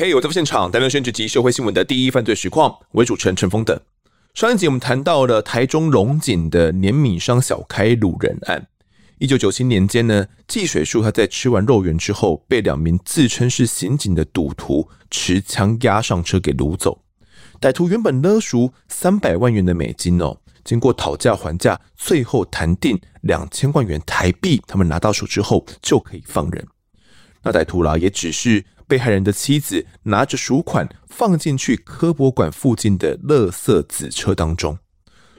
嘿我在现场，带来选举及社会新闻的第一犯罪实况，为主持人陈峰等。上一集我们谈到了台中龙井的碾米商小开掳人案。一九九七年间呢，季水树他在吃完肉圆之后，被两名自称是刑警的赌徒持枪押上车给掳走。歹徒原本勒赎三百万元的美金哦，经过讨价还价，最后谈定两千万元台币，他们拿到手之后就可以放人。那歹徒啦，也只是。被害人的妻子拿着赎款放进去科博馆附近的垃圾子车当中，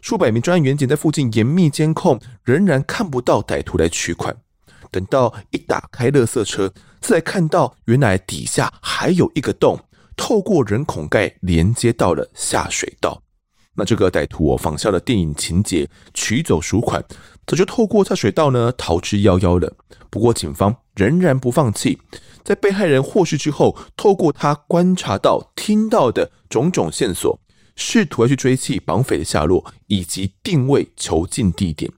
数百名专案员警在附近严密监控，仍然看不到歹徒来取款。等到一打开垃圾车，才看到原来底下还有一个洞，透过人孔盖连接到了下水道。那这个歹徒哦，仿效了电影情节，取走赎款，早就透过下水道呢逃之夭夭了。不过警方仍然不放弃。在被害人获释之后，透过他观察到、听到的种种线索，试图要去追缉绑匪的下落，以及定位囚禁地点。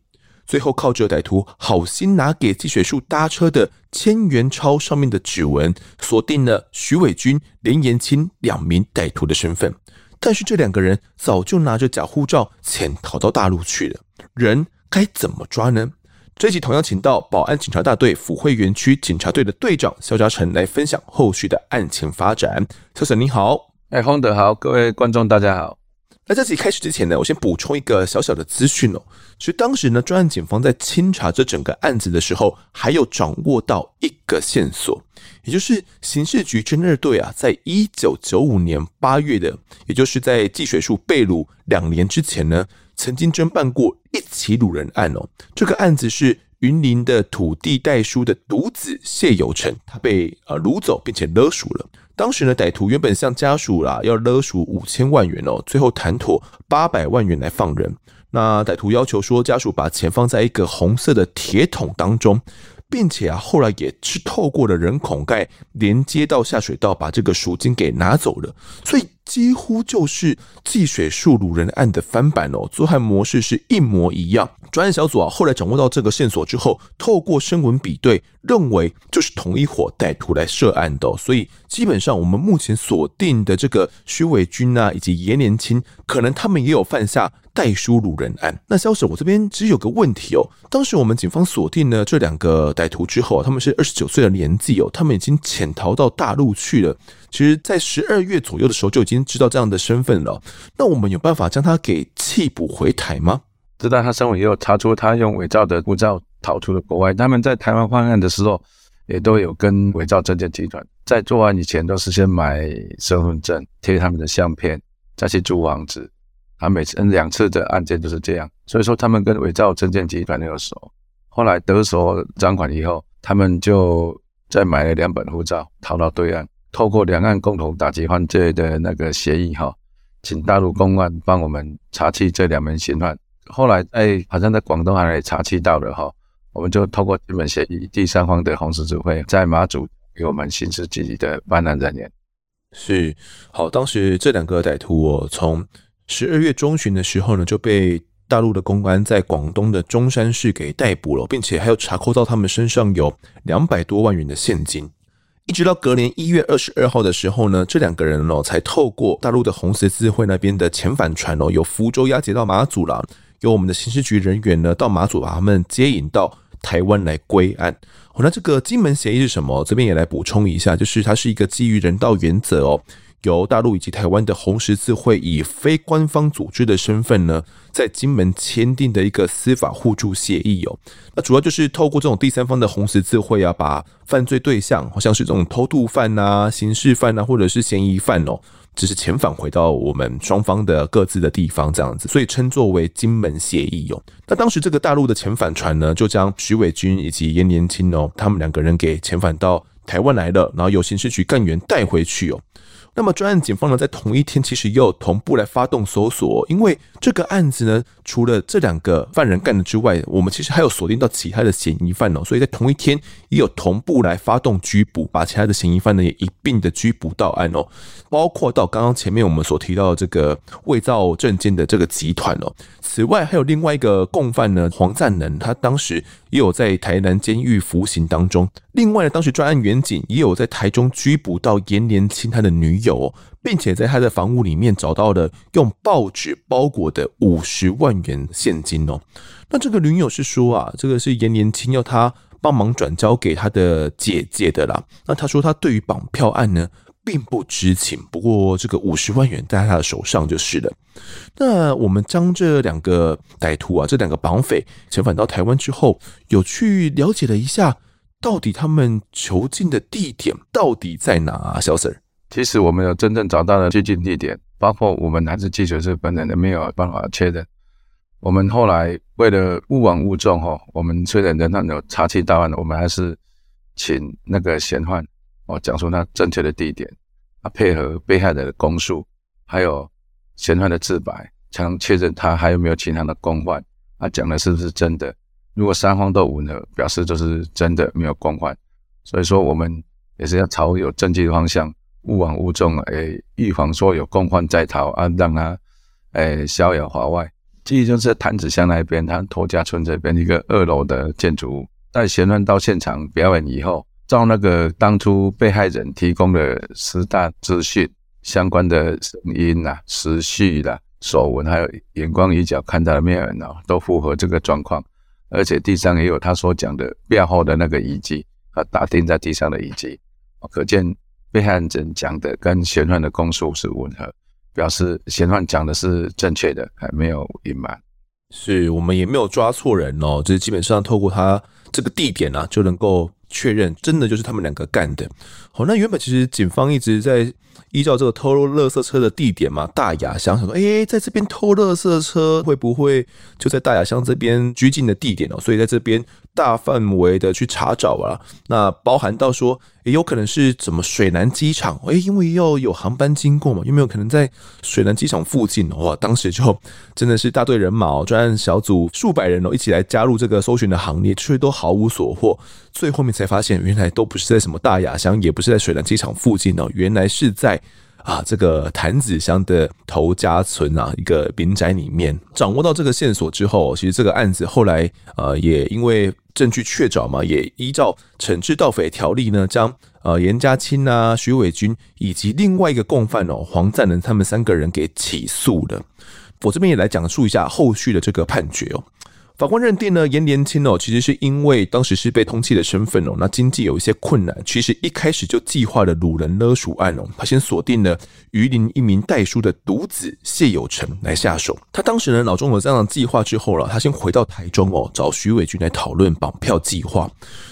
最后靠着歹徒好心拿给季水树搭车的千元钞上面的指纹，锁定了徐伟军、连延青两名歹徒的身份。但是这两个人早就拿着假护照潜逃到大陆去了，人该怎么抓呢？这集同样请到保安警察大队府会园区警察队的队长肖嘉诚来分享后续的案情发展。肖总你好，哎，丰德好，各位观众大家好。那在这集开始之前呢，我先补充一个小小的资讯哦。其实当时呢，专案警方在清查这整个案子的时候，还有掌握到一个线索，也就是刑事局侦二队啊，在一九九五年八月的，也就是在季水树被掳两年之前呢。曾经侦办过一起掳人案哦，这个案子是云林的土地代书的独子谢有成，他被呃掳走并且勒赎了。当时呢，歹徒原本向家属啦要勒赎五千万元哦，最后谈妥八百万元来放人。那歹徒要求说，家属把钱放在一个红色的铁桶当中，并且啊后来也是透过了人孔盖连接到下水道，把这个赎金给拿走了。所以。几乎就是季水树掳人案的翻版哦，作案模式是一模一样。专案小组啊，后来掌握到这个线索之后，透过声纹比对，认为就是同一伙歹徒来涉案的哦。所以基本上，我们目前锁定的这个徐伟军啊，以及严年青，可能他们也有犯下代书掳人案。那肖沈我这边其实有个问题哦，当时我们警方锁定了这两个歹徒之后，他们是二十九岁的年纪哦，他们已经潜逃到大陆去了。其实，在十二月左右的时候就已经知道这样的身份了。那我们有办法将他给缉捕回台吗？知道他身份以后，查出他用伪造的护照逃出了国外。他们在台湾犯案的时候，也都有跟伪造证件集团在作案以前，都是先买身份证，贴他们的相片，再去租房子。他每次两次的案件都是这样，所以说他们跟伪造证件集团有熟。后来得手赃款以后，他们就再买了两本护照，逃到对岸。透过两岸共同打击犯罪的那个协议哈，请大陆公安帮我们查缉这两名嫌犯。后来哎，好像在广东还查缉到了哈，我们就透过金门协议，第三方的红十字会在马祖给我们刑事局的办案人员。是好，当时这两个歹徒哦，从十二月中旬的时候呢，就被大陆的公安在广东的中山市给逮捕了，并且还有查扣到他们身上有两百多万元的现金。一直到隔年一月二十二号的时候呢，这两个人哦才透过大陆的红十字会那边的遣返船哦，由福州押解到马祖了。由我们的刑事局人员呢到马祖把他们接引到台湾来归案。哦，那这个金门协议是什么？这边也来补充一下，就是它是一个基于人道原则哦。由大陆以及台湾的红十字会以非官方组织的身份呢，在金门签订的一个司法互助协议哦。那主要就是透过这种第三方的红十字会啊，把犯罪对象，好像是这种偷渡犯呐、刑事犯呐，或者是嫌疑犯哦，只是遣返回到我们双方的各自的地方这样子，所以称作为金门协议哦。那当时这个大陆的遣返船呢，就将徐伟军以及严年轻哦，他们两个人给遣返到台湾来了，然后由刑事局干员带回去哦。那么专案警方呢，在同一天其实也有同步来发动搜索，因为这个案子呢，除了这两个犯人干的之外，我们其实还有锁定到其他的嫌疑犯哦，所以在同一天也有同步来发动拘捕，把其他的嫌疑犯呢也一并的拘捕到案哦，包括到刚刚前面我们所提到的这个伪造证件的这个集团哦。此外，还有另外一个共犯呢，黄赞能，他当时也有在台南监狱服刑当中。另外呢，当时专案员警也有在台中拘捕到颜连青他的女友，并且在他的房屋里面找到了用报纸包裹的五十万元现金哦。那这个女友是说啊，这个是颜年青要他帮忙转交给他的姐姐的啦。那他说他对于绑票案呢，并不知情，不过这个五十万元在他的手上就是了。那我们将这两个歹徒啊，这两个绑匪遣返到台湾之后，有去了解了一下，到底他们囚禁的地点到底在哪啊？小 Sir，其实我们有真正找到的拘禁地点，包括我们还是记者是本人的没有办法确认。我们后来为了勿枉勿纵哈，我们虽然仍然有查缉到案，我们还是请那个嫌犯。哦，讲出他正确的地点，啊，配合被害人的供述，还有嫌犯的自白，才能确认他还有没有其他的共犯。啊，讲的是不是真的？如果三方都吻合，表示就是真的没有共犯。所以说，我们也是要朝有证据的方向，勿往勿纵，哎，预防说有共犯在逃啊，让他哎逍遥法外。其实就是谭子乡那边，他头家村这边一个二楼的建筑物，在嫌犯到现场表演以后。照那个当初被害人提供的十大资讯相关的声音呐、时序啦、手纹，还有眼光一角看到的面人哦，都符合这个状况。而且地上也有他所讲的背后的那个遗迹，啊打钉在地上的遗迹，可见被害人讲的跟嫌犯的供述是吻合，表示嫌犯讲的是正确的，还没有隐瞒。是我们也没有抓错人哦，就是基本上透过他这个地点啊，就能够。确认真的就是他们两个干的。好，那原本其实警方一直在依照这个偷垃圾车的地点嘛，大雅乡，想说，哎，在这边偷垃圾车会不会就在大雅乡这边拘禁的地点哦？所以在这边大范围的去查找啊，那包含到说。也有可能是怎么水南机场？诶，因为要有航班经过嘛，有没有可能在水南机场附近？哇，当时就真的是大队人马，专案小组数百人哦，一起来加入这个搜寻的行列，却都毫无所获。最后面才发现，原来都不是在什么大雅乡，也不是在水南机场附近哦，原来是在。啊，这个潭子乡的头家村啊，一个民宅里面，掌握到这个线索之后，其实这个案子后来呃也因为证据确凿嘛，也依照惩治盗匪条例呢，将呃严家清啊、徐伟军以及另外一个共犯哦黄赞能他们三个人给起诉了。我这边也来讲述一下后续的这个判决哦。法官认定呢，颜连清哦，其实是因为当时是被通缉的身份哦，那经济有一些困难，其实一开始就计划了掳人勒赎案哦。他先锁定了鱼林一名代书的独子谢有成来下手。他当时呢脑中有这样的计划之后了，他先回到台中哦，找徐伟军来讨论绑票计划。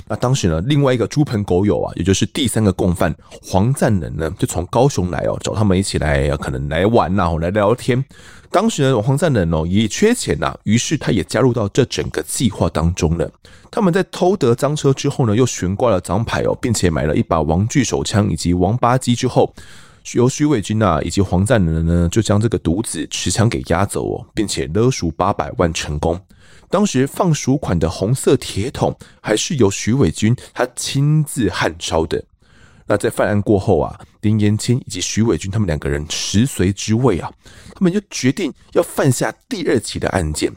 那当时呢，另外一个猪朋狗友啊，也就是第三个共犯黄赞能呢，就从高雄来哦，找他们一起来，可能来玩呐，来聊聊天。当时呢，黄赞能哦也缺钱呐，于是他也加入到这整个计划当中了。他们在偷得赃车之后呢，又悬挂了赃牌哦，并且买了一把王具手枪以及王八机之后，由徐伟军呐以及黄赞能呢，就将这个独子持枪给押走哦，并且勒赎八百万成功。当时放赎款的红色铁桶还是由徐伟军他亲自焊烧的。那在犯案过后啊，林颜钦以及徐伟军他们两个人食髓知味啊，他们就决定要犯下第二起的案件。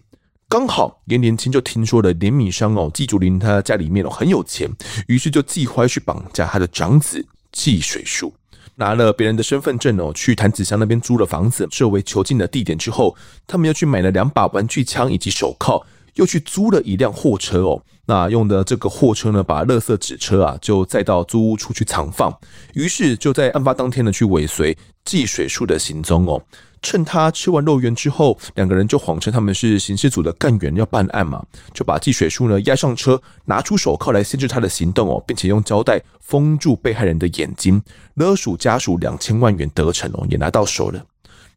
刚好林连青就听说了连米商哦，季竹林他家里面哦很有钱，于是就计划去绑架他的长子季水树，拿了别人的身份证哦，去谭子乡那边租了房子，设为囚禁的地点之后，他们又去买了两把玩具枪以及手铐。又去租了一辆货车哦，那用的这个货车呢，把垃圾纸车啊就载到租屋处去藏放。于是就在案发当天呢，去尾随季水树的行踪哦。趁他吃完肉圆之后，两个人就谎称他们是刑事组的干员要办案嘛，就把季水树呢押上车，拿出手铐来限制他的行动哦，并且用胶带封住被害人的眼睛，勒赎家属两千万元得逞哦，也拿到手了。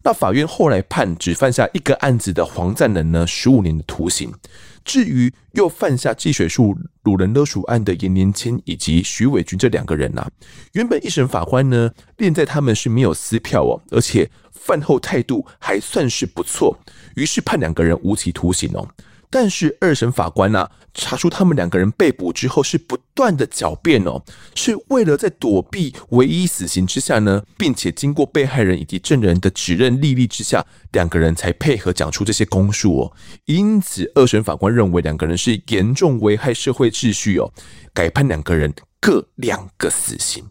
那法院后来判只犯下一个案子的黄赞能呢，十五年的徒刑。至于又犯下计水树掳人勒赎案的颜年轻以及徐伟军这两个人呐、啊，原本一审法官呢，念在他们是没有撕票哦，而且犯后态度还算是不错，于是判两个人无期徒刑哦。但是二审法官啊，查出他们两个人被捕之后是不断的狡辩哦，是为了在躲避唯一死刑之下呢，并且经过被害人以及证人的指认历历之下，两个人才配合讲出这些供述哦。因此二审法官认为两个人是严重危害社会秩序哦，改判两个人各两个死刑。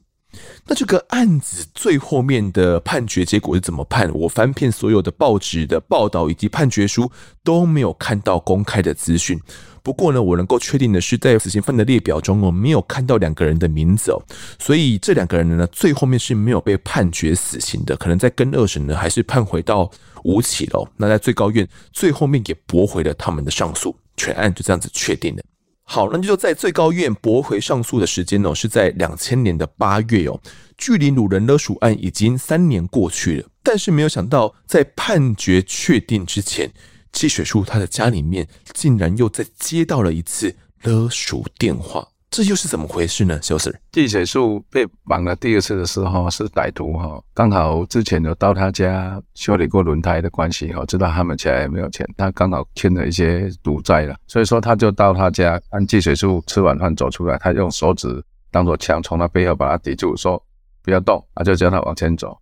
那这个案子最后面的判决结果是怎么判？我翻遍所有的报纸的报道以及判决书都没有看到公开的资讯。不过呢，我能够确定的是，在死刑犯的列表中，我没有看到两个人的名字哦。所以这两个人呢，最后面是没有被判决死刑的。可能在更二审呢，还是判回到无期了。那在最高院最后面也驳回了他们的上诉，全案就这样子确定了。好，那就在最高院驳回上诉的时间哦，是在两千年的八月哦，距离鲁人勒赎案已经三年过去了，但是没有想到，在判决确定之前，汽水树他的家里面竟然又再接到了一次勒赎电话。这又是怎么回事呢？小 Sir，季水树被绑了第二次的时候，是歹徒哈，刚好之前有到他家修理过轮胎的关系哈，知道他们家也没有钱，他刚好欠了一些赌债了，所以说他就到他家，按季水树吃完饭走出来，他用手指当做枪，从他背后把他抵住，说不要动，他就叫他往前走。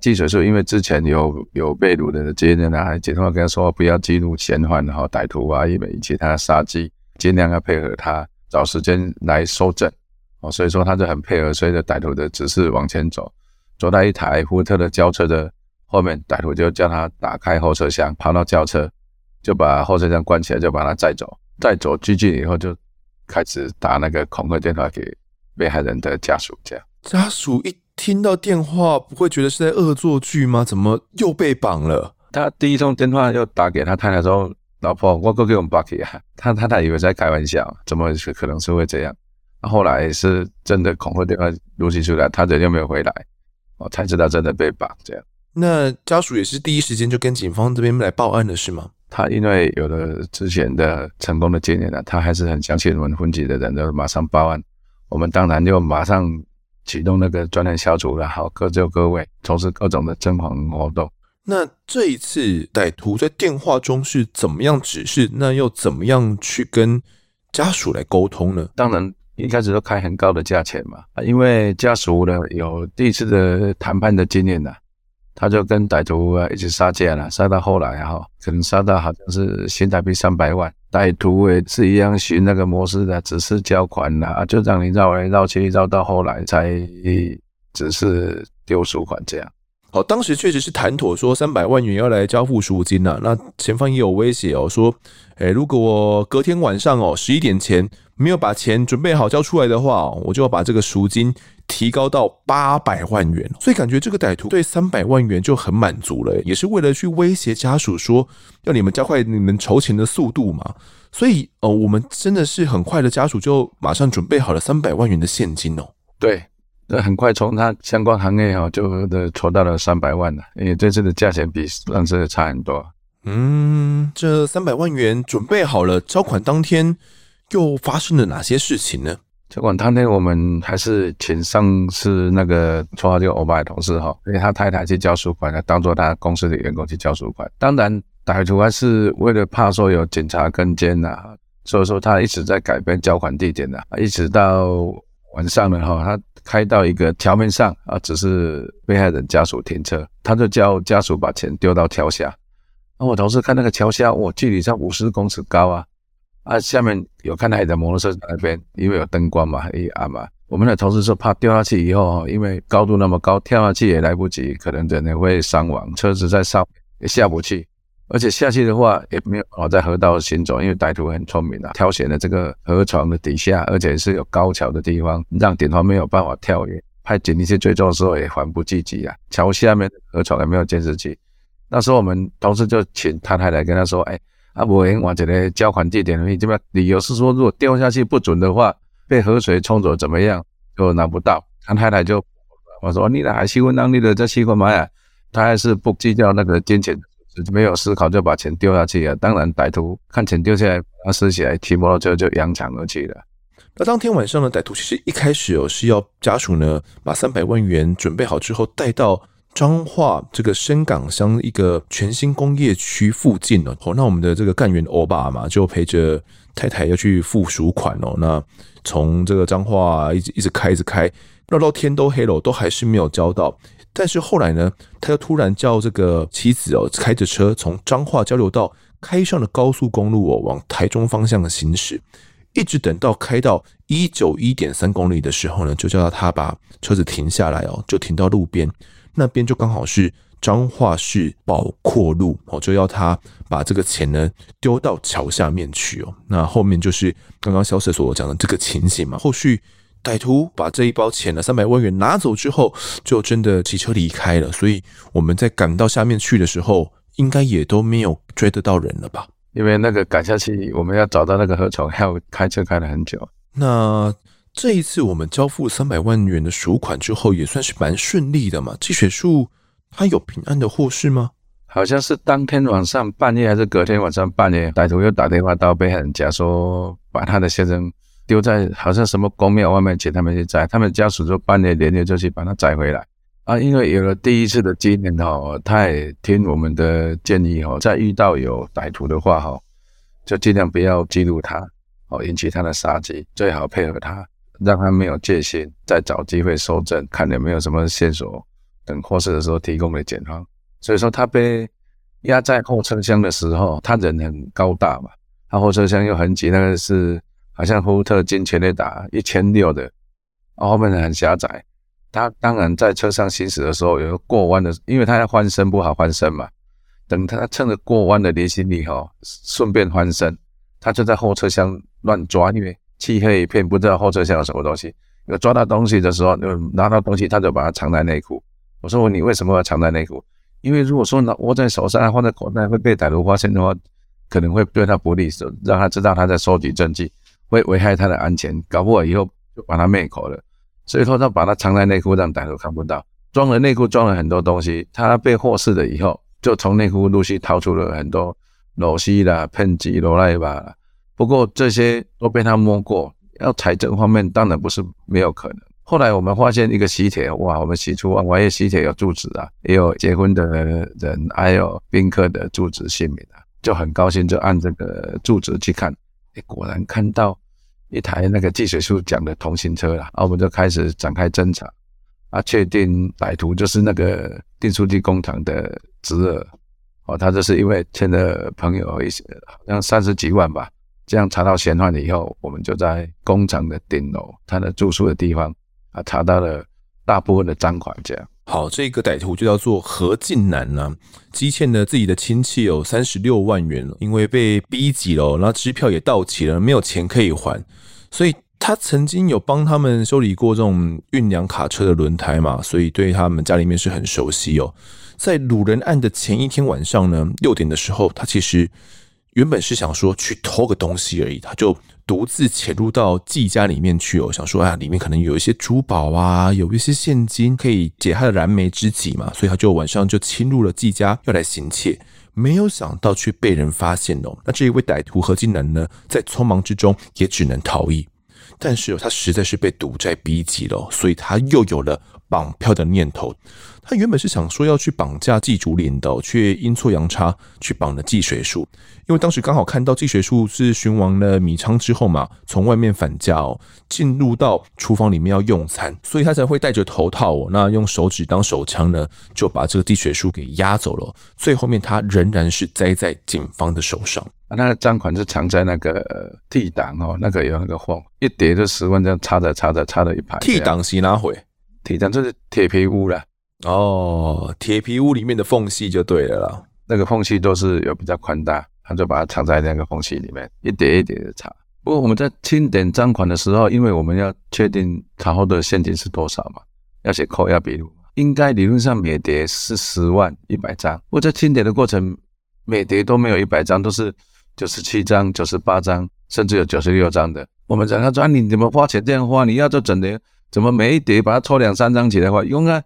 季水树因为之前有有被掳的经验呢，还接电话跟他说不要激怒嫌犯哈，歹徒啊，因为以及他的杀机，尽量要配合他。找时间来收证哦，所以说他就很配合，随着歹徒的指示往前走，走到一台福特的轿车的后面，歹徒就叫他打开后车厢，爬到轿车，就把后车厢关起来，就把他载走。载走拘禁以后，就开始打那个恐吓电话给被害人的家属。这样家属一听到电话，不会觉得是在恶作剧吗？怎么又被绑了？他第一通电话又打给他太太说。老婆，我哥给我们 bucky 啊，他他他以为在开玩笑，怎么是可能是会这样？后来是真的恐吓电话录取出来，他人又没有回来，我才知道真的被绑这样。那家属也是第一时间就跟警方这边来报案的是吗？他因为有了之前的成功的经验了，他还是很相信我们分局的人，就马上报案。我们当然就马上启动那个专案小组了，好，各就各位，从事各种的侦防活动。那这一次歹徒在电话中是怎么样指示？那又怎么样去跟家属来沟通呢？当然一开始都开很高的价钱嘛，啊因为家属呢有第一次的谈判的经验呐，他就跟歹徒啊一起杀价了，杀到后来哈，可能杀到好像是新台币三百万，歹徒也是一样循那个模式的，只是交款呐，就让你绕来绕去，绕到后来才只是丢赎款这样。好，当时确实是谈妥说三百万元要来交付赎金呐、啊。那前方也有威胁哦，说，诶，如果隔天晚上哦十一点前没有把钱准备好交出来的话，我就要把这个赎金提高到八百万元。所以感觉这个歹徒对三百万元就很满足了，也是为了去威胁家属，说要你们加快你们筹钱的速度嘛。所以哦，我们真的是很快的，家属就马上准备好了三百万元的现金哦。对。那很快从他相关行业哈就的筹到了三百万了，因为这次的价钱比上次差很多。嗯，这三百万元准备好了，交款当天又发生了哪些事情呢？交款当天我们还是请上次那个绰号叫欧巴的同事哈，因为他太太去交赎款，当做他公司的员工去交赎款。当然歹徒还是为了怕说有警察跟监呐，所以说他一直在改变交款地点的，一直到晚上了哈，他。开到一个桥面上啊，只是被害人家属停车，他就叫家属把钱丢到桥下。那我同事看那个桥下，我距离上五十公尺高啊，啊，下面有看到一台摩托车在那边，因为有灯光嘛，一暗嘛。我们的同事说怕掉下去以后，因为高度那么高，跳下去也来不及，可能人也会伤亡，车子在上也下不去。而且下去的话也没有哦，在河道行走，因为歹徒很聪明啊，挑选了这个河床的底下，而且是有高桥的地方，让警方没有办法跳跃。派警力去追踪的时候也缓不济急啊。桥下面河床也没有监视器。那时候我们同事就请他太太跟他说：“哎，阿伯，往这个交款地点，你这边理由是说，如果掉下去不准的话，被河水冲走怎么样，就拿不到。”他太太就我说：“你来还喜欢让你的这习惯吗呀？”他还是不计较那个金钱，没有思考就把钱丢下去了。当然，歹徒看钱丢下来，他拾起来骑摩托车就扬长而去了。那当天晚上呢，歹徒其实一开始哦是要家属呢把三百万元准备好之后带到彰化这个深港乡一个全新工业区附近哦。那我们的这个干员欧巴嘛，就陪着太太要去付赎款哦。那从这个彰化一直一直开一直开，绕到天都黑了，都还是没有交到。但是后来呢，他又突然叫这个妻子哦开着车从彰化交流道开上了高速公路哦，往台中方向的行驶。一直等到开到一九一点三公里的时候呢，就叫他把车子停下来哦，就停到路边，那边就刚好是彰化市宝阔路哦，就要他把这个钱呢丢到桥下面去哦。那后面就是刚刚萧 Sir 所讲的这个情形嘛。后续歹徒把这一包钱的三百万元拿走之后，就真的骑车离开了。所以我们在赶到下面去的时候，应该也都没有追得到人了吧？因为那个赶下去，我们要找到那个河床，还要开车开了很久。那这一次我们交付三百万元的赎款之后，也算是蛮顺利的嘛。季水树他有平安的获释吗？好像是当天晚上半夜还是隔天晚上半夜，歹徒又打电话到被害人家说，把他的先生丢在好像什么宫庙外面，请他们去摘。他们家属就半夜连夜就去把它摘回来。啊，因为有了第一次的经验哈，他也听我们的建议哈，在遇到有歹徒的话哈，就尽量不要激怒他，哦，引起他的杀机，最好配合他，让他没有戒心，再找机会搜证，看有没有什么线索等获释的时候提供给检方。所以说他被压在后车厢的时候，他人很高大嘛，他后车厢又很挤，那个是好像福特金全垒打一千六的，后面很狭窄。他当然在车上行驶的时候，有个过弯的，因为他要翻身不好翻身嘛。等他趁着过弯的离心力哈，顺便翻身，他就在后车厢乱抓，因为漆黑一片，不知道后车厢有什么东西。有抓到东西的时候，就拿到东西，他就把它藏在内裤。我说你为什么要藏在内裤？因为如果说拿握在手上，放在口袋会被歹徒发现的话，可能会对他不利，让他知道他在收集证据，会危害他的安全，搞不好以后就把他灭口了。所以说，他把他藏在内裤，让歹徒看不到。装了内裤，装了很多东西。他被获释了以后，就从内裤陆续掏出了很多螺丝啦、喷剂、罗赖吧。不过这些都被他摸过，要财政方面当然不是没有可能。后来我们发现一个喜帖，哇，我们喜出望外，喜帖有住址啊，也有结婚的人，还有宾客的住址姓名啊，就很高兴，就按这个住址去看，果然看到。一台那个计水树讲的同行车了，啊我们就开始展开侦查，啊，确定歹徒就是那个订书机工厂的侄儿，哦，他就是因为欠了朋友一些，好像三十几万吧，这样查到嫌犯了以后，我们就在工厂的顶楼，他的住宿的地方，啊，查到了大部分的赃款，这样。好，这个歹徒就叫做何进南呢、啊，积欠了自己的亲戚有三十六万元，因为被逼急了，然后支票也到期了，没有钱可以还，所以他曾经有帮他们修理过这种运粮卡车的轮胎嘛，所以对他们家里面是很熟悉哦。在掳人案的前一天晚上呢，六点的时候，他其实原本是想说去偷个东西而已，他就。独自潜入到季家里面去哦，想说啊，里面可能有一些珠宝啊，有一些现金可以解他的燃眉之急嘛，所以他就晚上就侵入了季家要来行窃，没有想到却被人发现哦。那这一位歹徒何金南呢，在匆忙之中也只能逃逸，但是他实在是被赌债逼急了，所以他又有了绑票的念头。他原本是想说要去绑架季竹林的，却阴错阳差去绑了季水树。因为当时刚好看到季水树是寻完了米仓之后嘛，从外面返家哦，进入到厨房里面要用餐，所以他才会戴着头套哦，那用手指当手枪呢，就把这个季水树给压走了。最后面他仍然是栽在警方的手上。啊，那个赃款是藏在那个 T 档哦，那个有那个缝，一叠就十万这样插着插着插了一排。T 档是哪回？T 档就是铁皮屋了。哦，铁皮屋里面的缝隙就对了啦，那个缝隙都是有比较宽大，他就把它藏在那个缝隙里面，一叠一叠的查。不过我们在清点赃款的时候，因为我们要确定查获的现金是多少嘛，要写扣押笔录，应该理论上每叠是十万一百张。不过在清点的过程，每叠都没有一百张，都是九十七张、九十八张，甚至有九十六张的。我们讲他说，你怎么花钱这样花？你要做整叠，怎么每一叠把它抽两三张起来话？用啊。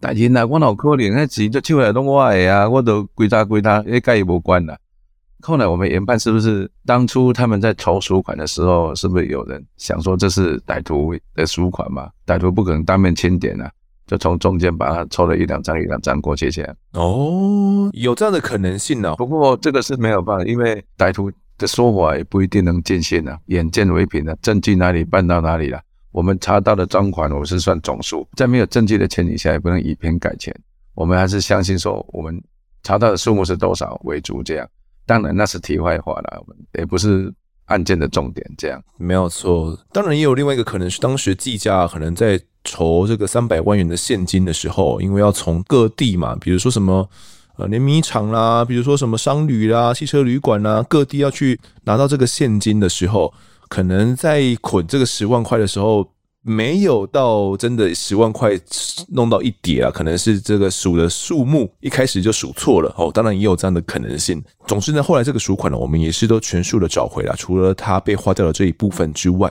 但是呢，我脑壳里那钱就出来拢我的啊，我都归他归他，诶，跟伊无关啦。后来我们研判是不是当初他们在筹赎款的时候，是不是有人想说这是歹徒的赎款嘛？歹徒不可能当面清点啊，就从中间把它抽了一两张一两张过去先。哦，有这样的可能性呢、啊？不过这个是没有办法，因为歹徒的说法也不一定能尽信啊，眼见为凭啊，证据哪里办到哪里了。我们查到的赃款，我是算总数，在没有证据的前提下，也不能以偏概全。我们还是相信说，我们查到的数目是多少为主。这样，当然那是题外话了，也不是案件的重点。这样没有错。当然也有另外一个可能是，当时计价可能在筹这个三百万元的现金的时候，因为要从各地嘛，比如说什么呃联名厂啦，比如说什么商旅啦、汽车旅馆啦，各地要去拿到这个现金的时候。可能在捆这个十万块的时候，没有到真的十万块弄到一叠啊，可能是这个数的数目一开始就数错了哦。当然也有这样的可能性。总之呢，后来这个赎款呢，我们也是都全数的找回了，除了它被花掉了这一部分之外，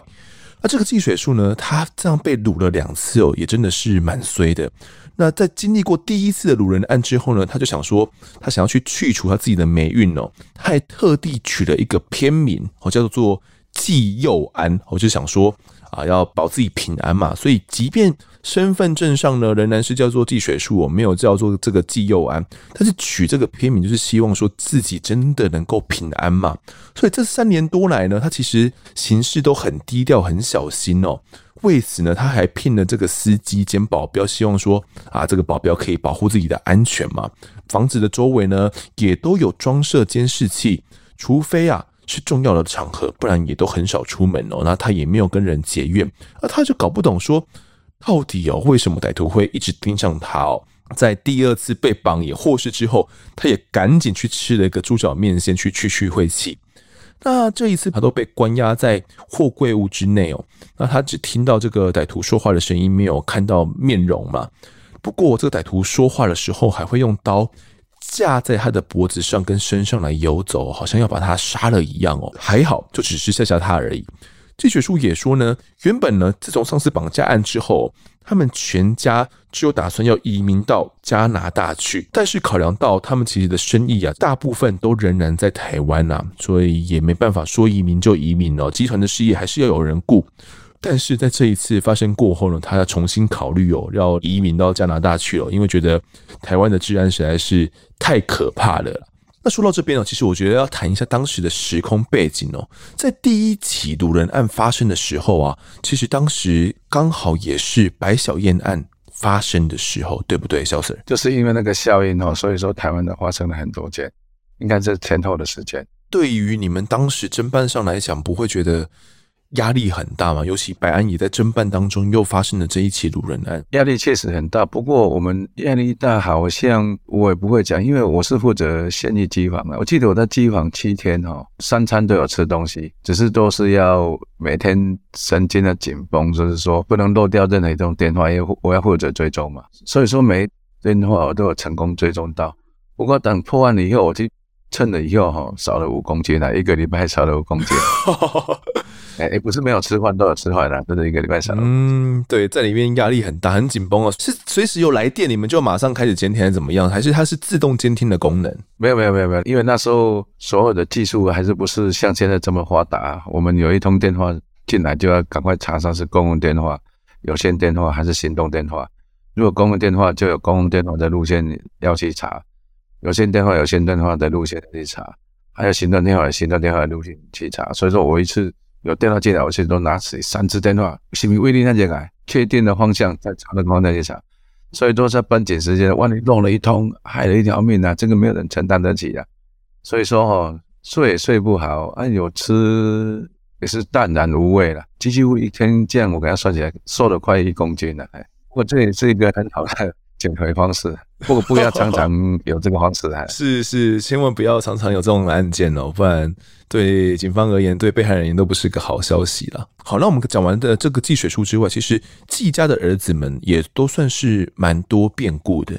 那这个计水术呢，它这样被掳了两次哦，也真的是蛮衰的。那在经历过第一次的掳人案之后呢，他就想说，他想要去去除他自己的霉运哦，他还特地取了一个偏名哦，叫做。计佑安，我就想说啊，要保自己平安嘛，所以即便身份证上呢仍然是叫做计水树，我没有叫做这个计佑安，但是取这个片名就是希望说自己真的能够平安嘛。所以这三年多来呢，他其实行事都很低调、很小心哦。为此呢，他还聘了这个司机兼保镖，希望说啊，这个保镖可以保护自己的安全嘛。房子的周围呢也都有装设监视器，除非啊。是重要的场合，不然也都很少出门哦。那他也没有跟人结怨，那他就搞不懂说，到底哦，为什么歹徒会一直盯上他哦？在第二次被绑也获释之后，他也赶紧去吃了一个猪脚面线去去去晦气。那这一次他都被关押在货柜屋之内哦。那他只听到这个歹徒说话的声音，没有看到面容嘛。不过这个歹徒说话的时候还会用刀。架在他的脖子上跟身上来游走，好像要把他杀了一样哦。还好，就只是吓吓他而已。计水术也说呢，原本呢，自从上次绑架案之后，他们全家只有打算要移民到加拿大去，但是考量到他们其实的生意啊，大部分都仍然在台湾啊，所以也没办法说移民就移民哦。集团的事业还是要有人顾。但是在这一次发生过后呢，他要重新考虑哦，要移民到加拿大去了，因为觉得台湾的治安实在是太可怕了。那说到这边呢，其实我觉得要谈一下当时的时空背景哦。在第一起毒人案发生的时候啊，其实当时刚好也是白小燕案发生的时候，对不对，小 Sir？就是因为那个效应哦，所以说台湾的发生了很多件，应该是前后的时间。对于你们当时侦办上来讲，不会觉得？压力很大嘛，尤其白安也在侦办当中，又发生了这一起掳人案，压力确实很大。不过我们压力大，好像我也不会讲，因为我是负责现役机房的。我记得我在机房七天哈，三餐都有吃东西，只是都是要每天神经的紧绷，就是说不能漏掉任何一通电话，因为我要负责追踪嘛。所以说每电话我都有成功追踪到。不过等破案了以后，我就称了以后哈，少了五公斤了，一个礼拜少了五公斤。哎、欸，不是没有吃饭都有吃饭了，真的一个礼拜少了。嗯，对，在里面压力很大，很紧绷哦。是随时有来电，你们就马上开始监听，还是怎么样？还是它是自动监听的功能？没有，没有，没有，没有，因为那时候所有的技术还是不是像现在这么发达。我们有一通电话进来，就要赶快查上是公用电话、有线电话还是行动电话。如果公用电话，就有公用电话的路线要去查；有线电话有线电话的路线去查，还有行动电话有行动电话的路线去查。所以说我一次。有电话进来，我现在都拿起三次电话，是不是威力那进来，确定的方向再查的方向去查，所以说在绷紧时间，万一弄了一通，害了一条命啊，这个没有人承担得起啊。所以说哈，睡也睡不好，啊有吃也是淡然无味了，几乎一天这样，我给他算起来，瘦了快一公斤了，哎，不过这也是一个很好的。减肥方式，不过不要常常有这个方式啊！是是，千万不要常常有这种案件哦，不然对警方而言，对被害人也都不是个好消息了。好，那我们讲完的这个计水书之外，其实季家的儿子们也都算是蛮多变故的。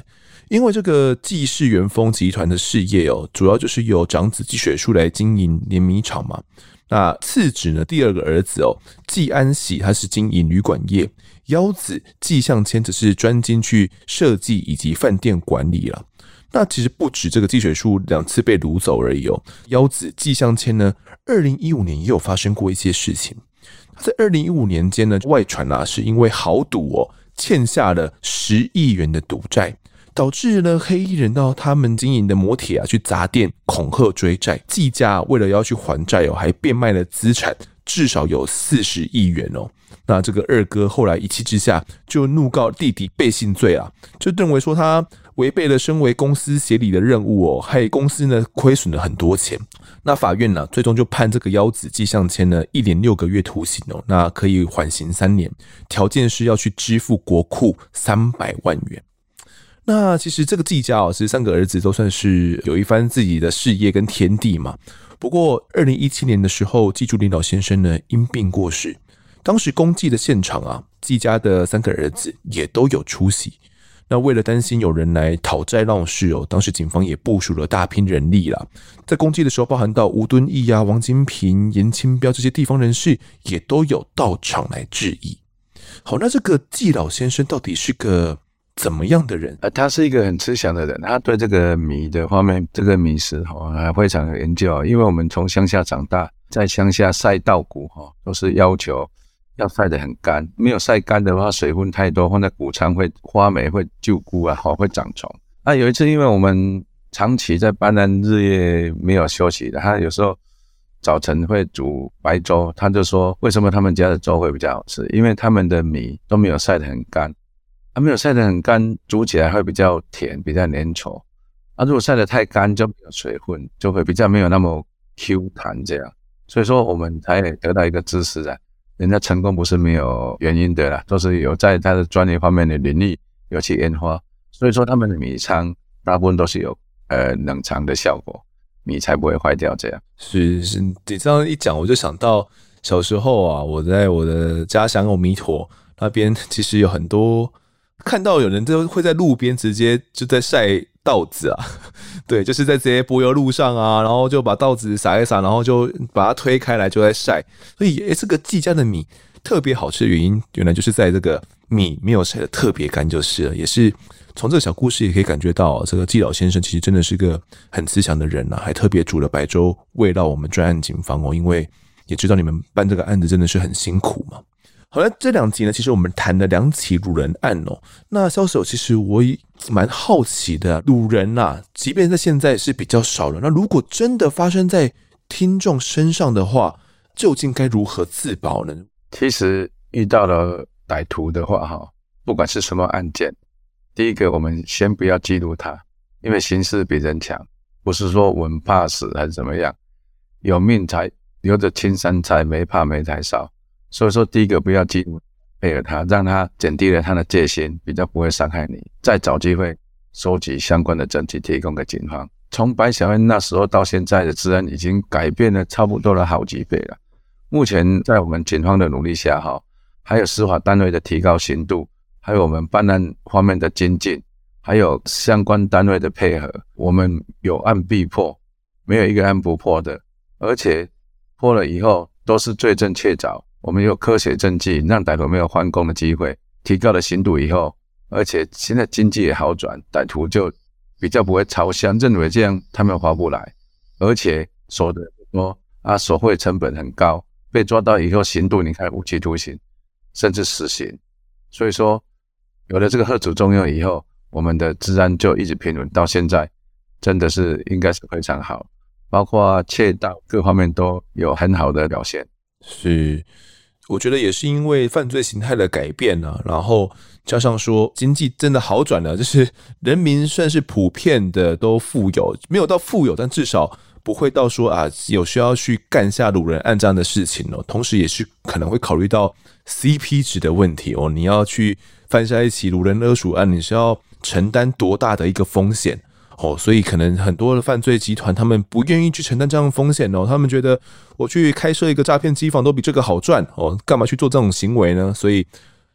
因为这个季氏元丰集团的事业哦，主要就是由长子季雪书来经营碾米厂嘛。那次子呢，第二个儿子哦，季安喜他是经营旅馆业，腰子纪向谦只是专精去设计以及饭店管理了。那其实不止这个纪雪树两次被掳走而已哦，腰子纪向谦呢，二零一五年也有发生过一些事情。他在二零一五年间呢，外传啊，是因为豪赌哦，欠下了十亿元的赌债，导致呢黑衣人到他们经营的摩铁啊去砸店恐吓追债。纪家为了要去还债哦，还变卖了资产，至少有四十亿元哦。那这个二哥后来一气之下就怒告弟弟背信罪啊，就认为说他违背了身为公司协理的任务哦，害公司呢亏损了很多钱。那法院呢，最终就判这个幺子纪向谦呢一年六个月徒刑哦，那可以缓刑三年，条件是要去支付国库三百万元。那其实这个纪家哦，其实三个儿子都算是有一番自己的事业跟天地嘛。不过二零一七年的时候，纪竹林老先生呢因病过世，当时公祭的现场啊，季家的三个儿子也都有出席。那为了担心有人来讨债闹事哦，当时警方也部署了大批人力啦。在公祭的时候，包含到吴敦义啊、王金平、严清标这些地方人士，也都有到场来致意。好，那这个季老先生到底是个怎么样的人？呃，他是一个很慈祥的人，他对这个米的方面，这个米食哈，还非常有研究啊。因为我们从乡下长大，在乡下晒稻谷哈，都是要求。要晒得很干，没有晒干的话，水分太多，放在谷仓会发霉、会旧菇啊，好会长虫。啊，有一次，因为我们长期在办案，日夜没有休息的，他有时候早晨会煮白粥，他就说，为什么他们家的粥会比较好吃？因为他们的米都没有晒得很干，啊，没有晒得很干，煮起来会比较甜，比较粘稠。啊，如果晒得太干，就没有水分，就会比较没有那么 Q 弹这样。所以说，我们才得到一个知识啊。人家成功不是没有原因的啦，都是有在他的专业方面的领域尤其研发，所以说他们的米仓大部分都是有呃冷藏的效果，米才不会坏掉这样。是是，你这样一讲，我就想到小时候啊，我在我的家乡欧弥陀那边，其实有很多看到有人就会在路边直接就在晒。稻子啊，对，就是在这些柏油路上啊，然后就把稻子撒一撒，然后就把它推开来，就在晒。所以，诶，这个季家的米特别好吃的原因，原来就是在这个米没有晒得特别干就是了。也是从这个小故事也可以感觉到，这个季老先生其实真的是个很慈祥的人呐、啊，还特别煮了白粥喂到我们专案警方哦，因为也知道你们办这个案子真的是很辛苦嘛。好了，这两集呢，其实我们谈了两起掳人案哦。那枭首，其实我也蛮好奇的，掳人呐、啊，即便在现在是比较少了，那如果真的发生在听众身上的话，究竟该如何自保呢？其实遇到了歹徒的话，哈，不管是什么案件，第一个我们先不要记录他，因为形势比人强，不是说我们怕死还是怎么样，有命才留着青山在，没怕没柴烧。所以说，第一个不要记录，配合他，让他减低了他的戒心，比较不会伤害你。再找机会收集相关的证据，提供给警方。从白小燕那时候到现在的治安已经改变了差不多了好几倍了。目前在我们警方的努力下，哈，还有司法单位的提高刑度，还有我们办案方面的精进，还有相关单位的配合，我们有案必破，没有一个案不破的。而且破了以后都是罪证确凿。我们有科学证据，让歹徒没有翻供的机会，提高了刑度以后，而且现在经济也好转，歹徒就比较不会朝向，认为这样他们划不来，而且说的说啊，索贿成本很高，被抓到以后刑度你看无期徒刑，甚至死刑，所以说有了这个吓阻作用以后，我们的治安就一直平稳到现在，真的是应该是非常好，包括窃盗各方面都有很好的表现，是。我觉得也是因为犯罪形态的改变呢、啊，然后加上说经济真的好转了，就是人民算是普遍的都富有，没有到富有，但至少不会到说啊有需要去干下掳人案这样的事情哦。同时，也是可能会考虑到 CP 值的问题哦，你要去犯下一起掳人勒赎案，你是要承担多大的一个风险？哦，所以可能很多的犯罪集团他们不愿意去承担这样的风险哦，他们觉得我去开设一个诈骗机房都比这个好赚哦，干嘛去做这种行为呢？所以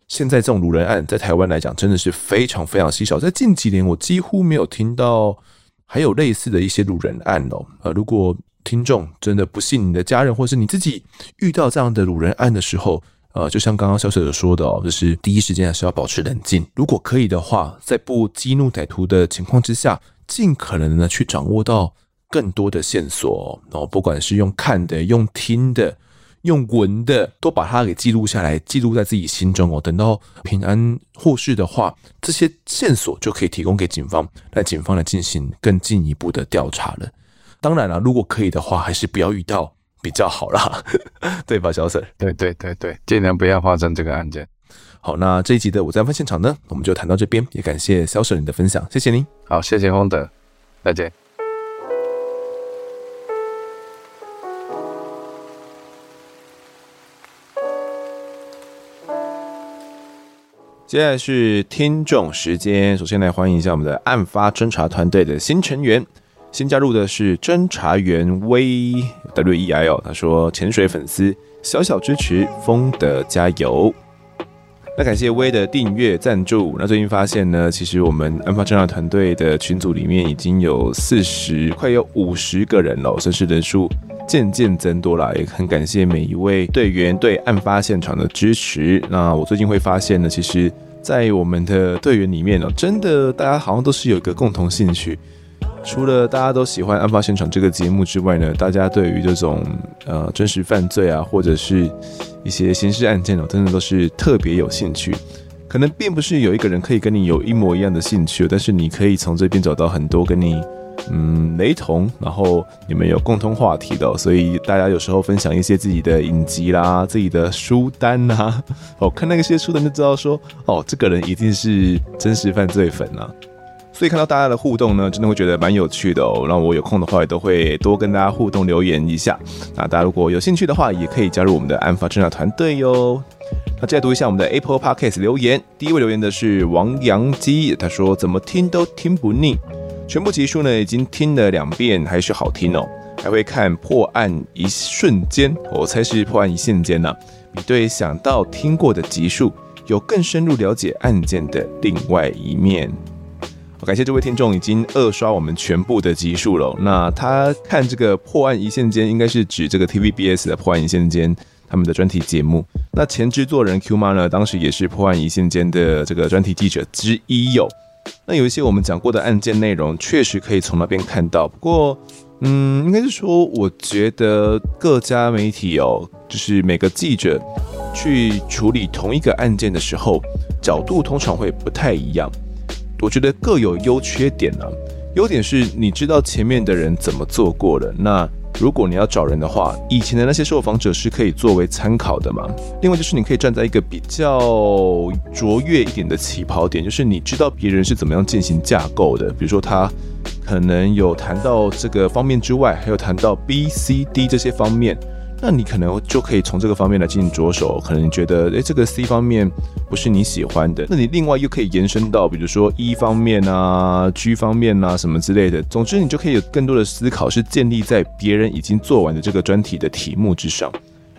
现在这种掳人案在台湾来讲真的是非常非常稀少，在近几年我几乎没有听到还有类似的一些掳人案哦。呃，如果听众真的不幸你的家人或是你自己遇到这样的掳人案的时候，呃，就像刚刚小舍者说的哦，就是第一时间还是要保持冷静，如果可以的话，在不激怒歹徒的情况之下，尽可能的去掌握到更多的线索哦，不管是用看的、用听的。用闻的都把它给记录下来，记录在自己心中哦。等到平安获释的话，这些线索就可以提供给警方，让警方来进行更进一步的调查了。当然了，如果可以的话，还是不要遇到比较好啦，对吧，小沈对对对对，尽量不要发生这个案件。好，那这一集的我在案发现场呢，我们就谈到这边，也感谢小 Sir 你的分享，谢谢您。好，谢谢丰德，再见。接下来是听众时间，首先来欢迎一下我们的案发侦查团队的新成员，新加入的是侦查员威 W E I 哦，他说潜水粉丝小小支持，丰德加油。那感谢威的订阅赞助。那最近发现呢，其实我们案发侦查团队的群组里面已经有四十，快有五十个人了，算是人数渐渐增多了，也很感谢每一位队员对案发现场的支持。那我最近会发现呢，其实，在我们的队员里面呢，真的大家好像都是有一个共同兴趣，除了大家都喜欢案发现场这个节目之外呢，大家对于这种呃真实犯罪啊，或者是一些刑事案件哦，真的都是特别有兴趣。可能并不是有一个人可以跟你有一模一样的兴趣，但是你可以从这边找到很多跟你。嗯，雷同，然后你们有共同话题的，所以大家有时候分享一些自己的影集啦、自己的书单呐，哦，看那些书单就知道说，哦，这个人一定是真实犯罪粉啊。所以看到大家的互动呢，真的会觉得蛮有趣的哦。让我有空的话，也都会多跟大家互动留言一下。那大家如果有兴趣的话，也可以加入我们的安法侦查团队哟。那再读一下我们的 Apple Podcast 留言，第一位留言的是王阳基，他说怎么听都听不腻。全部集数呢，已经听了两遍，还是好听哦。还会看破案一瞬间，我猜是破案一瞬间呢、啊。比对想到听过的集数，有更深入了解案件的另外一面。感谢这位听众已经二刷我们全部的集数了。那他看这个破案一线间，应该是指这个 TVBS 的破案一线间他们的专题节目。那前制作人 Q 妈呢，当时也是破案一线间的这个专题记者之一哟。那有一些我们讲过的案件内容，确实可以从那边看到。不过，嗯，应该是说，我觉得各家媒体哦，就是每个记者去处理同一个案件的时候，角度通常会不太一样。我觉得各有优缺点呢、优点是你知道前面的人怎么做过了，那。如果你要找人的话，以前的那些受访者是可以作为参考的嘛。另外就是你可以站在一个比较卓越一点的起跑点，就是你知道别人是怎么样进行架构的。比如说他可能有谈到这个方面之外，还有谈到 B、C、D 这些方面。那你可能就可以从这个方面来进行着手，可能你觉得，诶，这个 C 方面不是你喜欢的，那你另外又可以延伸到，比如说 E 方面啊、G 方面啊什么之类的。总之，你就可以有更多的思考，是建立在别人已经做完的这个专题的题目之上。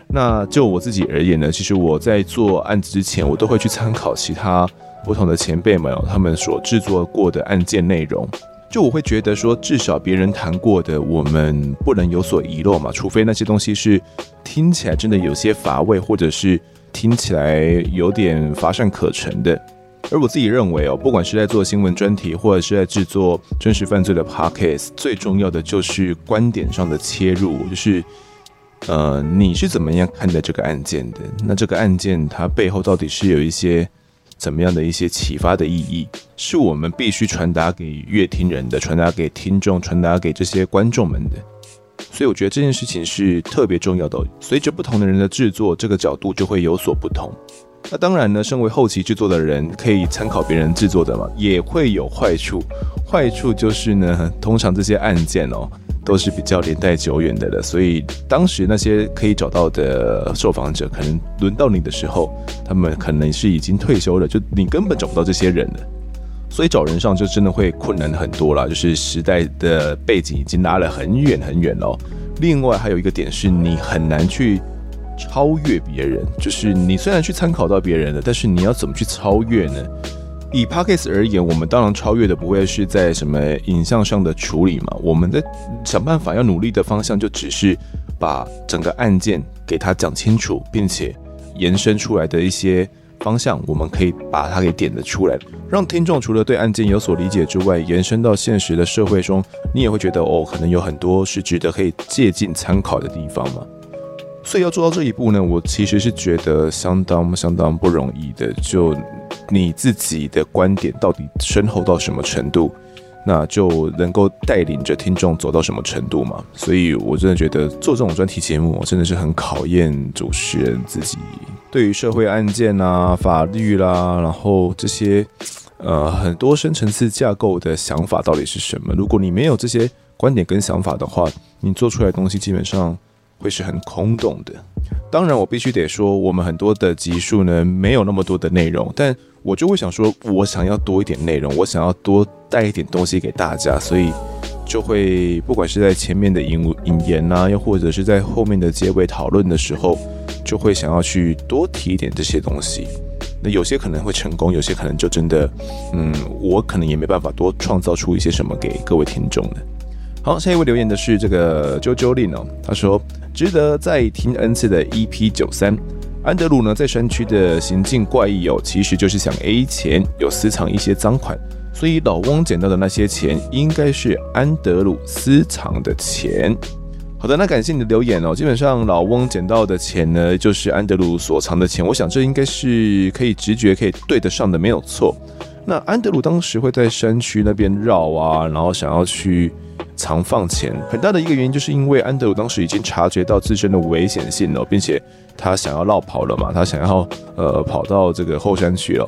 那就我自己而言呢，其实我在做案子之前，我都会去参考其他不同的前辈们他们所制作过的案件内容。就我会觉得说，至少别人谈过的，我们不能有所遗漏嘛。除非那些东西是听起来真的有些乏味，或者是听起来有点乏善可陈的。而我自己认为哦，不管是在做新闻专题，或者是在制作真实犯罪的 podcast，最重要的就是观点上的切入，就是呃，你是怎么样看待这个案件的？那这个案件它背后到底是有一些。怎么样的一些启发的意义，是我们必须传达给乐听人的，传达给听众，传达给这些观众们的。所以我觉得这件事情是特别重要的。随着不同的人的制作，这个角度就会有所不同。那当然呢，身为后期制作的人，可以参考别人制作的嘛，也会有坏处。坏处就是呢，通常这些案件哦。都是比较年代久远的了，所以当时那些可以找到的受访者，可能轮到你的时候，他们可能是已经退休了，就你根本找不到这些人了，所以找人上就真的会困难很多了。就是时代的背景已经拉了很远很远了。另外还有一个点是，你很难去超越别人，就是你虽然去参考到别人的，但是你要怎么去超越呢？以 Podcast 而言，我们当然超越的不会是在什么影像上的处理嘛，我们在想办法要努力的方向就只是把整个案件给它讲清楚，并且延伸出来的一些方向，我们可以把它给点得出来，让听众除了对案件有所理解之外，延伸到现实的社会中，你也会觉得哦，可能有很多是值得可以借鉴参考的地方嘛。所以要做到这一步呢，我其实是觉得相当相当不容易的。就你自己的观点到底深厚到什么程度，那就能够带领着听众走到什么程度嘛。所以我真的觉得做这种专题节目，真的是很考验主持人自己对于社会案件啊、法律啦，然后这些呃很多深层次架构的想法到底是什么。如果你没有这些观点跟想法的话，你做出来的东西基本上。会是很空洞的。当然，我必须得说，我们很多的集数呢，没有那么多的内容，但我就会想说，我想要多一点内容，我想要多带一点东西给大家，所以就会不管是在前面的引引言啊，又或者是在后面的结尾讨论的时候，就会想要去多提一点这些东西。那有些可能会成功，有些可能就真的，嗯，我可能也没办法多创造出一些什么给各位听众的。好，下一位留言的是这个 JoJo Lin 哦，他说。值得再听 N 次的 EP 九三，安德鲁呢在山区的行径怪异哦，其实就是想 A 钱，有私藏一些赃款，所以老翁捡到的那些钱应该是安德鲁私藏的钱。好的，那感谢你的留言哦。基本上老翁捡到的钱呢，就是安德鲁所藏的钱，我想这应该是可以直觉可以对得上的，没有错。那安德鲁当时会在山区那边绕啊，然后想要去。藏放钱很大的一个原因，就是因为安德鲁当时已经察觉到自身的危险性了，并且他想要落跑了嘛，他想要呃跑到这个后山去了。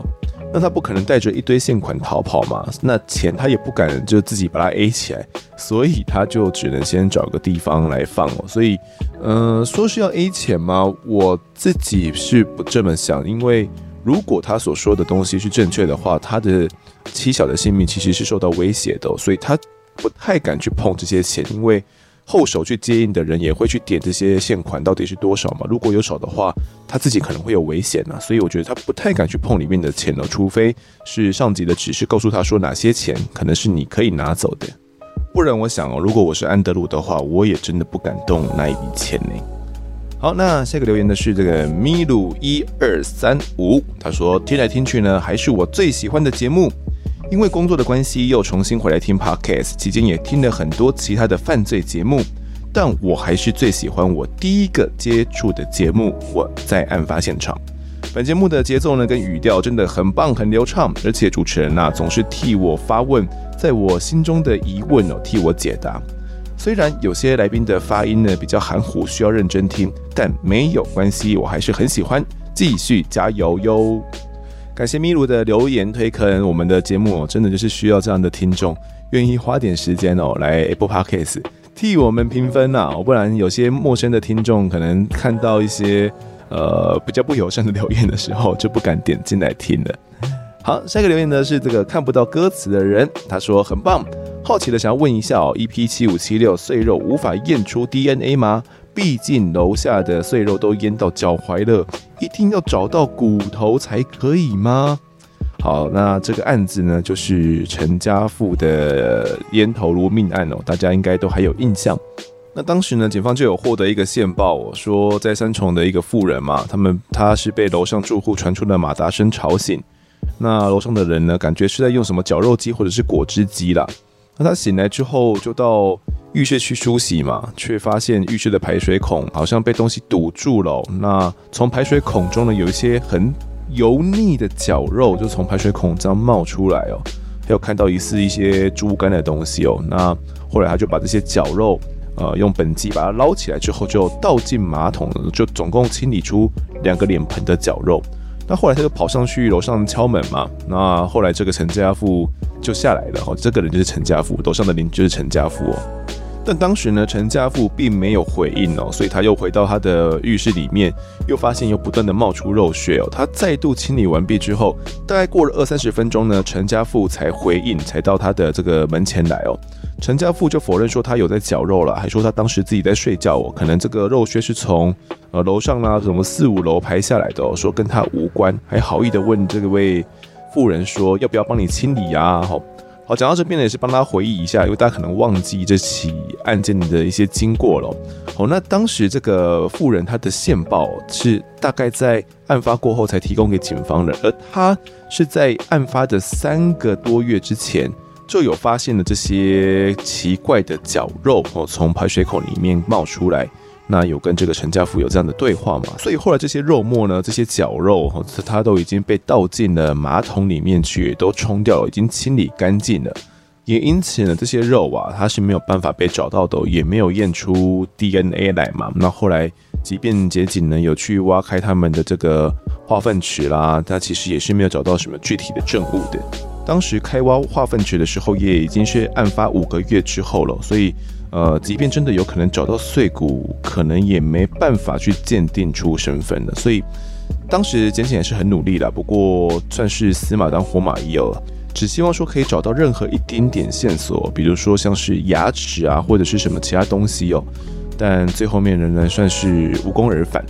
那他不可能带着一堆现款逃跑嘛，那钱他也不敢就自己把它 A 起来，所以他就只能先找个地方来放哦。所以，呃，说是要 A 钱吗？我自己是不这么想，因为如果他所说的东西是正确的话，他的妻小的性命其实是受到威胁的，所以他。不太敢去碰这些钱，因为后手去接应的人也会去点这些现款到底是多少嘛。如果有少的话，他自己可能会有危险啊。所以我觉得他不太敢去碰里面的钱了，除非是上级的指示告诉他说哪些钱可能是你可以拿走的。不然，我想哦，如果我是安德鲁的话，我也真的不敢动那一笔钱呢。好，那下个留言的是这个米鲁一二三五，他说听来听去呢，还是我最喜欢的节目。因为工作的关系，又重新回来听 Podcast，期间也听了很多其他的犯罪节目，但我还是最喜欢我第一个接触的节目。我在案发现场，本节目的节奏呢跟语调真的很棒，很流畅，而且主持人呐总是替我发问，在我心中的疑问哦替我解答。虽然有些来宾的发音呢比较含糊，需要认真听，但没有关系，我还是很喜欢，继续加油哟。感谢米鲁的留言推坑，我们的节目真的就是需要这样的听众，愿意花点时间哦来 Apple Podcast 替我们评分呐，不然有些陌生的听众可能看到一些呃比较不友善的留言的时候就不敢点进来听了。好，下一个留言呢是这个看不到歌词的人，他说很棒，好奇的想要问一下哦，EP 七五七六碎肉无法验出 DNA 吗？毕竟楼下的碎肉都淹到脚踝了，一定要找到骨头才可以吗？好，那这个案子呢，就是陈家富的烟头炉命案哦，大家应该都还有印象。那当时呢，警方就有获得一个线报，说在三重的一个妇人嘛，他们他是被楼上住户传出的马达声吵醒，那楼上的人呢，感觉是在用什么绞肉机或者是果汁机啦。那他醒来之后就到。浴室去梳洗嘛，却发现浴室的排水孔好像被东西堵住了。那从排水孔中呢，有一些很油腻的绞肉就从排水孔这样冒出来哦。还有看到疑似一些猪肝的东西哦。那后来他就把这些绞肉，呃，用本机把它捞起来之后，就倒进马桶，就总共清理出两个脸盆的绞肉。那后来他就跑上去楼上敲门嘛。那后来这个陈家富就下来了哦。这个人就是陈家富，楼上的邻居是陈家富哦。但当时呢，陈家富并没有回应哦，所以他又回到他的浴室里面，又发现又不断的冒出肉血哦。他再度清理完毕之后，大概过了二三十分钟呢，陈家富才回应，才到他的这个门前来哦。陈家富就否认说他有在绞肉了，还说他当时自己在睡觉哦，可能这个肉屑是从呃楼上啊什么四五楼排下来的哦，说跟他无关，还好意的问这位妇人说要不要帮你清理啊？好，好，讲到这边呢也是帮他回忆一下，因为大家可能忘记这起案件的一些经过了。好，那当时这个妇人她的线报是大概在案发过后才提供给警方的，而他是在案发的三个多月之前。就有发现了这些奇怪的绞肉哦，从排水口里面冒出来。那有跟这个陈家福有这样的对话嘛？所以后来这些肉末呢，这些绞肉哦，它都已经被倒进了马桶里面去，都冲掉了，已经清理干净了。也因此呢，这些肉啊，它是没有办法被找到的，也没有验出 DNA 来嘛。那后来，即便检警呢有去挖开他们的这个化粪池啦，它其实也是没有找到什么具体的证物的。当时开挖化粪池的时候，也已经是案发五个月之后了，所以，呃，即便真的有可能找到碎骨，可能也没办法去鉴定出身份了。所以，当时检警也是很努力的，不过算是死马当活马医了，只希望说可以找到任何一丁点线索，比如说像是牙齿啊，或者是什么其他东西哦。但最后面仍然算是无功而返。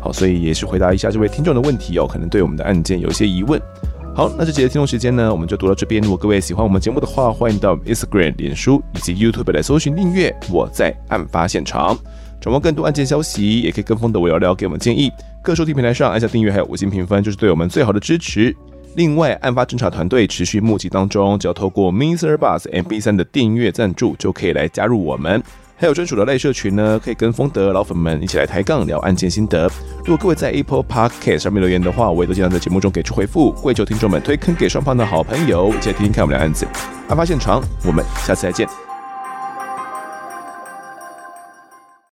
好，所以也是回答一下这位听众的问题哦，可能对我们的案件有一些疑问。好，那这节的听众时间呢，我们就读到这边。如果各位喜欢我们节目的话，欢迎到 Instagram、脸书以及 YouTube 来搜寻订阅。我在案发现场，掌握更多案件消息，也可以跟风的我聊聊，给我们建议。各收听平台上按下订阅，还有五星评分，就是对我们最好的支持。另外，案发侦查团队持续募集当中，只要透过 Mister Bus MP3 的订阅赞助，就可以来加入我们。还有专属的赖社群呢，可以跟风德老粉们一起来抬杠聊案件心得。如果各位在 Apple Podcast 上面留言的话，我也都尽量在节目中给出回复。跪求听众们推坑给双方的好朋友，一起听听看我们的案子。案发现场，我们下次再见。